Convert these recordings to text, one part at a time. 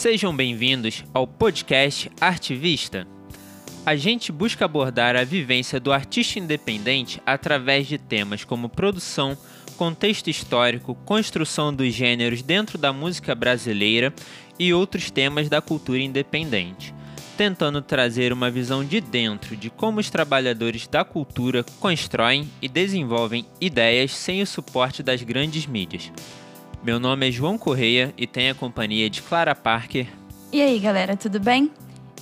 Sejam bem-vindos ao podcast Artivista. A gente busca abordar a vivência do artista independente através de temas como produção, contexto histórico, construção dos gêneros dentro da música brasileira e outros temas da cultura independente, tentando trazer uma visão de dentro de como os trabalhadores da cultura constroem e desenvolvem ideias sem o suporte das grandes mídias. Meu nome é João Correia e tenho a companhia de Clara Parker. E aí, galera, tudo bem?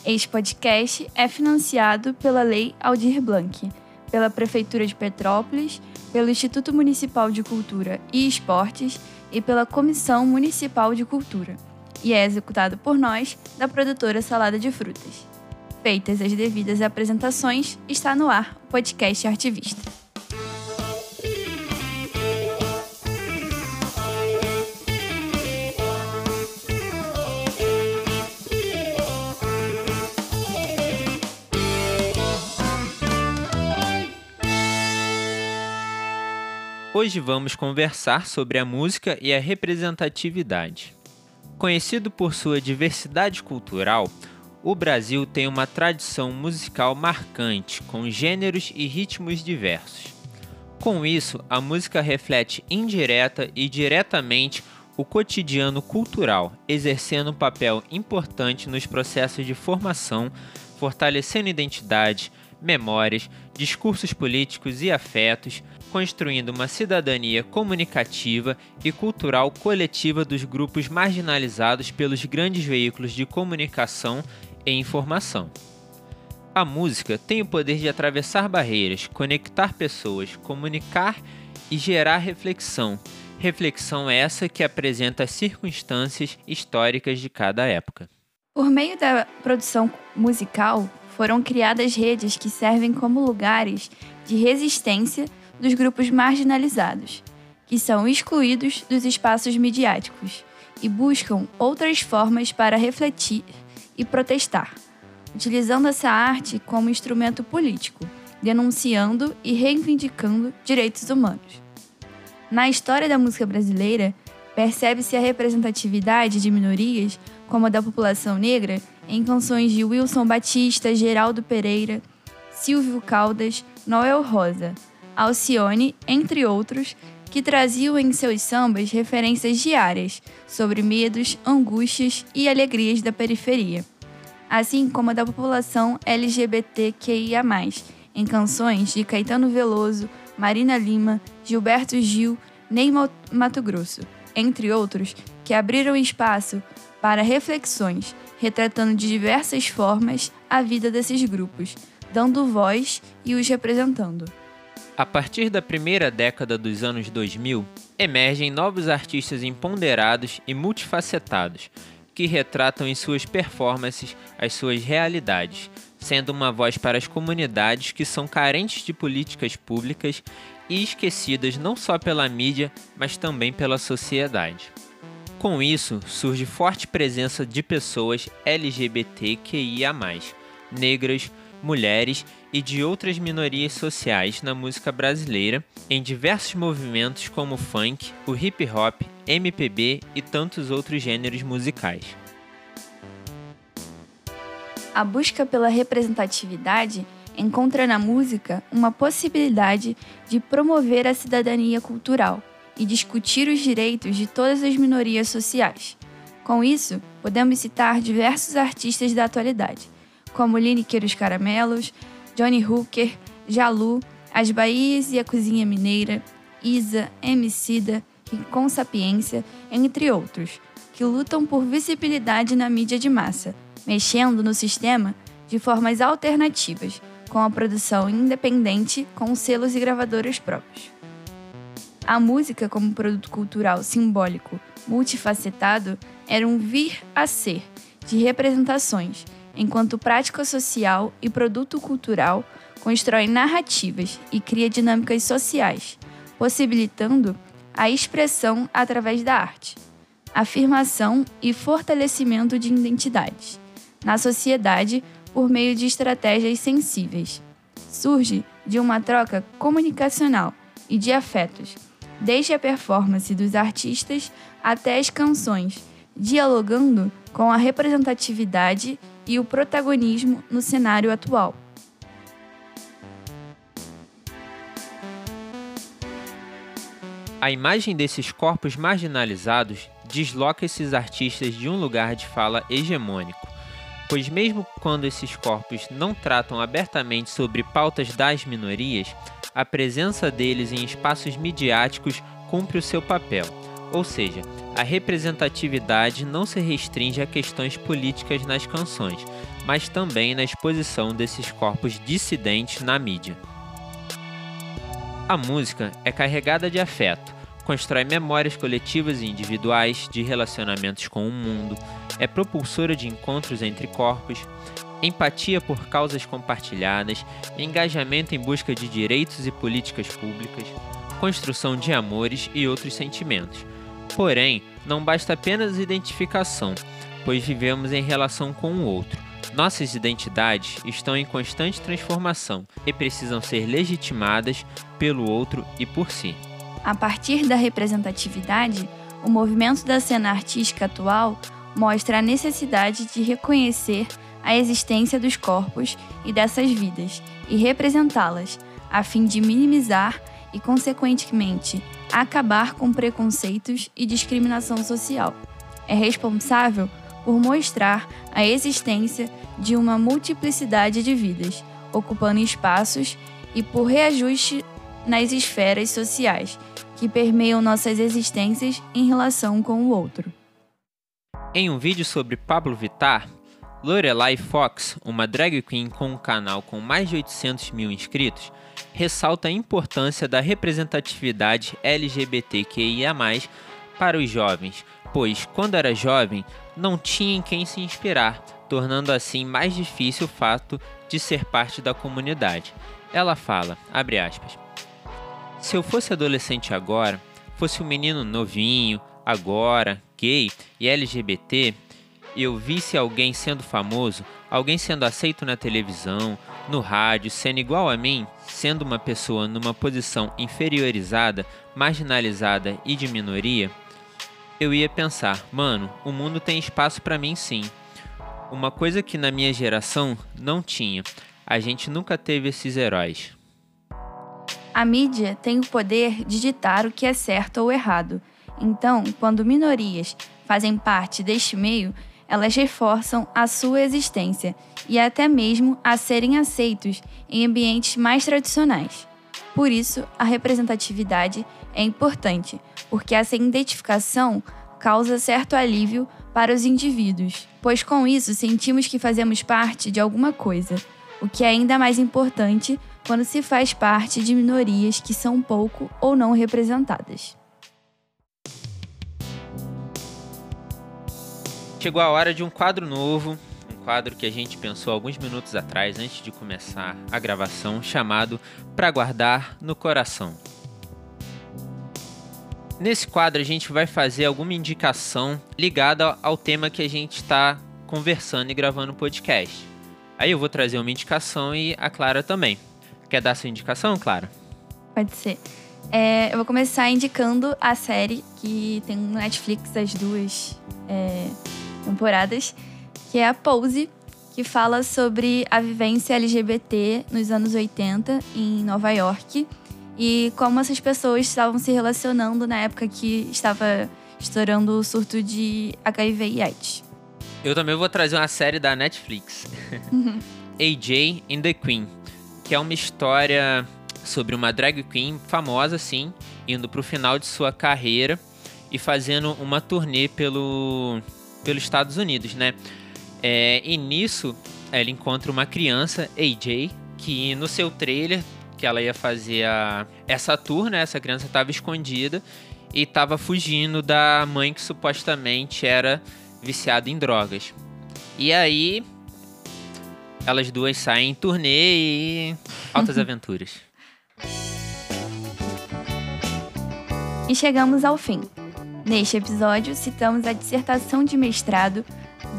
Este podcast é financiado pela Lei Aldir Blanc, pela Prefeitura de Petrópolis, pelo Instituto Municipal de Cultura e Esportes e pela Comissão Municipal de Cultura, e é executado por nós, da produtora Salada de Frutas. Feitas as devidas apresentações, está no ar o podcast Artivista. Hoje vamos conversar sobre a música e a representatividade. Conhecido por sua diversidade cultural, o Brasil tem uma tradição musical marcante, com gêneros e ritmos diversos. Com isso, a música reflete indireta e diretamente o cotidiano cultural, exercendo um papel importante nos processos de formação, fortalecendo identidade, memórias, discursos políticos e afetos, construindo uma cidadania comunicativa e cultural coletiva dos grupos marginalizados pelos grandes veículos de comunicação e informação. A música tem o poder de atravessar barreiras, conectar pessoas, comunicar e gerar reflexão. Reflexão essa que apresenta as circunstâncias históricas de cada época. Por meio da produção musical, foram criadas redes que servem como lugares de resistência dos grupos marginalizados, que são excluídos dos espaços midiáticos e buscam outras formas para refletir e protestar, utilizando essa arte como instrumento político, denunciando e reivindicando direitos humanos. Na história da música brasileira, percebe-se a representatividade de minorias, como a da população negra, em canções de Wilson Batista, Geraldo Pereira, Silvio Caldas, Noel Rosa, Alcione, entre outros, que traziam em seus sambas referências diárias sobre medos, angústias e alegrias da periferia, assim como a da população LGBTQIA, em canções de Caetano Veloso, Marina Lima, Gilberto Gil, Ney Mato Grosso, entre outros, que abriram espaço para reflexões, retratando de diversas formas a vida desses grupos, dando voz e os representando. A partir da primeira década dos anos 2000, emergem novos artistas empoderados e multifacetados, que retratam em suas performances as suas realidades, sendo uma voz para as comunidades que são carentes de políticas públicas e esquecidas não só pela mídia, mas também pela sociedade. Com isso, surge forte presença de pessoas LGBTQIA, negras, mulheres e de outras minorias sociais na música brasileira, em diversos movimentos como o funk, o hip hop, MPB e tantos outros gêneros musicais. A busca pela representatividade encontra na música uma possibilidade de promover a cidadania cultural e discutir os direitos de todas as minorias sociais. Com isso, podemos citar diversos artistas da atualidade, como Lineker os Caramelos, Johnny Hooker, Jalu, As Bahias e a Cozinha Mineira, Isa, Emicida, Com Sapiência, entre outros, que lutam por visibilidade na mídia de massa, mexendo no sistema de formas alternativas, com a produção independente com selos e gravadoras próprios. A música, como produto cultural simbólico multifacetado, era um vir a ser de representações enquanto prática social e produto cultural, constrói narrativas e cria dinâmicas sociais, possibilitando a expressão através da arte, afirmação e fortalecimento de identidades na sociedade por meio de estratégias sensíveis. Surge de uma troca comunicacional e de afetos, desde a performance dos artistas até as canções, dialogando com a representatividade e o protagonismo no cenário atual. A imagem desses corpos marginalizados desloca esses artistas de um lugar de fala hegemônico, pois, mesmo quando esses corpos não tratam abertamente sobre pautas das minorias, a presença deles em espaços midiáticos cumpre o seu papel, ou seja, a representatividade não se restringe a questões políticas nas canções, mas também na exposição desses corpos dissidentes na mídia. A música é carregada de afeto, constrói memórias coletivas e individuais de relacionamentos com o mundo, é propulsora de encontros entre corpos, empatia por causas compartilhadas, engajamento em busca de direitos e políticas públicas, construção de amores e outros sentimentos. Porém, não basta apenas identificação, pois vivemos em relação com o outro. Nossas identidades estão em constante transformação e precisam ser legitimadas pelo outro e por si. A partir da representatividade, o movimento da cena artística atual mostra a necessidade de reconhecer a existência dos corpos e dessas vidas e representá-las, a fim de minimizar e, consequentemente, acabar com preconceitos e discriminação social. É responsável por mostrar a existência de uma multiplicidade de vidas, ocupando espaços e por reajuste nas esferas sociais que permeiam nossas existências em relação com o outro. Em um vídeo sobre Pablo Vittar, Lorelai Fox, uma drag queen com um canal com mais de 800 mil inscritos, ressalta a importância da representatividade LGBTQIA+, para os jovens, pois, quando era jovem, não tinha em quem se inspirar, tornando assim mais difícil o fato de ser parte da comunidade. Ela fala, abre aspas, se eu fosse adolescente agora, fosse um menino novinho, agora, gay e LGBT, eu visse alguém sendo famoso, alguém sendo aceito na televisão, no rádio, sendo igual a mim, sendo uma pessoa numa posição inferiorizada, marginalizada e de minoria, eu ia pensar, mano, o mundo tem espaço para mim sim. Uma coisa que na minha geração não tinha. A gente nunca teve esses heróis. A mídia tem o poder de ditar o que é certo ou errado. Então, quando minorias fazem parte deste meio, elas reforçam a sua existência e até mesmo a serem aceitos em ambientes mais tradicionais. Por isso, a representatividade é importante, porque essa identificação causa certo alívio para os indivíduos, pois com isso sentimos que fazemos parte de alguma coisa, o que é ainda mais importante quando se faz parte de minorias que são pouco ou não representadas. Chegou a hora de um quadro novo, um quadro que a gente pensou alguns minutos atrás, antes de começar a gravação, chamado Pra Guardar no Coração. Nesse quadro, a gente vai fazer alguma indicação ligada ao tema que a gente está conversando e gravando o podcast. Aí eu vou trazer uma indicação e a Clara também. Quer dar sua indicação, Clara? Pode ser. É, eu vou começar indicando a série que tem no Netflix as duas é, temporadas, que é a Pose, que fala sobre a vivência LGBT nos anos 80 em Nova York e como essas pessoas estavam se relacionando na época que estava estourando o surto de HIV e AIDS. Eu também vou trazer uma série da Netflix, uhum. AJ and the Queen que é uma história sobre uma drag queen famosa, assim, indo pro final de sua carreira e fazendo uma turnê pelo, pelos Estados Unidos, né? É, e nisso ela encontra uma criança, AJ, que no seu trailer que ela ia fazer a, essa tour, né? Essa criança estava escondida e estava fugindo da mãe que supostamente era viciada em drogas. E aí elas duas saem em turnê e altas aventuras. E chegamos ao fim. Neste episódio, citamos a dissertação de mestrado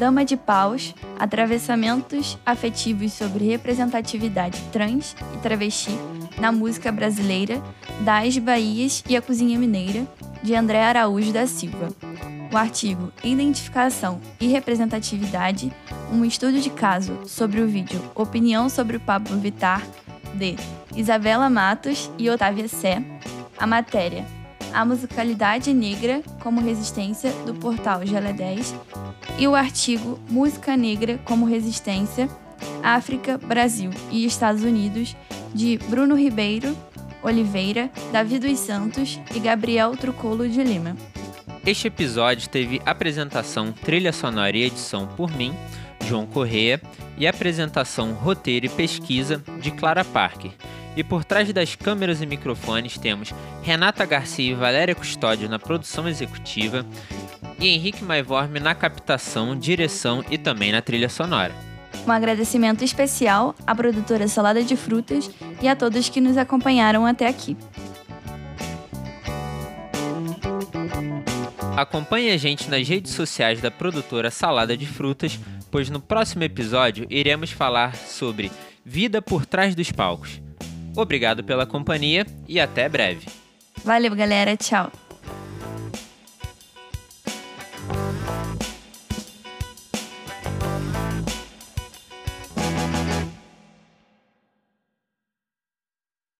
Dama de Paus, Atravessamentos Afetivos sobre Representatividade Trans e Travesti na Música Brasileira, das Bahias e a Cozinha Mineira, de André Araújo da Silva. o artigo Identificação e Representatividade, um estudo de caso sobre o vídeo Opinião sobre o Pablo Vittar, de Isabela Matos e Otávia Sé, a matéria A Musicalidade Negra como Resistência, do portal Gele 10, e o artigo Música Negra como Resistência, África, Brasil e Estados Unidos, de Bruno Ribeiro Oliveira, Davi dos Santos e Gabriel Trucolo de Lima. Este episódio teve apresentação, trilha sonora e edição por mim, João Correia, e apresentação, roteiro e pesquisa de Clara Parker. E por trás das câmeras e microfones temos Renata Garcia e Valéria Custódio na produção executiva e Henrique Maivorme na captação, direção e também na trilha sonora. Um agradecimento especial à produtora Salada de Frutas e a todos que nos acompanharam até aqui. Acompanhe a gente nas redes sociais da produtora Salada de Frutas, pois no próximo episódio iremos falar sobre vida por trás dos palcos. Obrigado pela companhia e até breve. Valeu, galera. Tchau.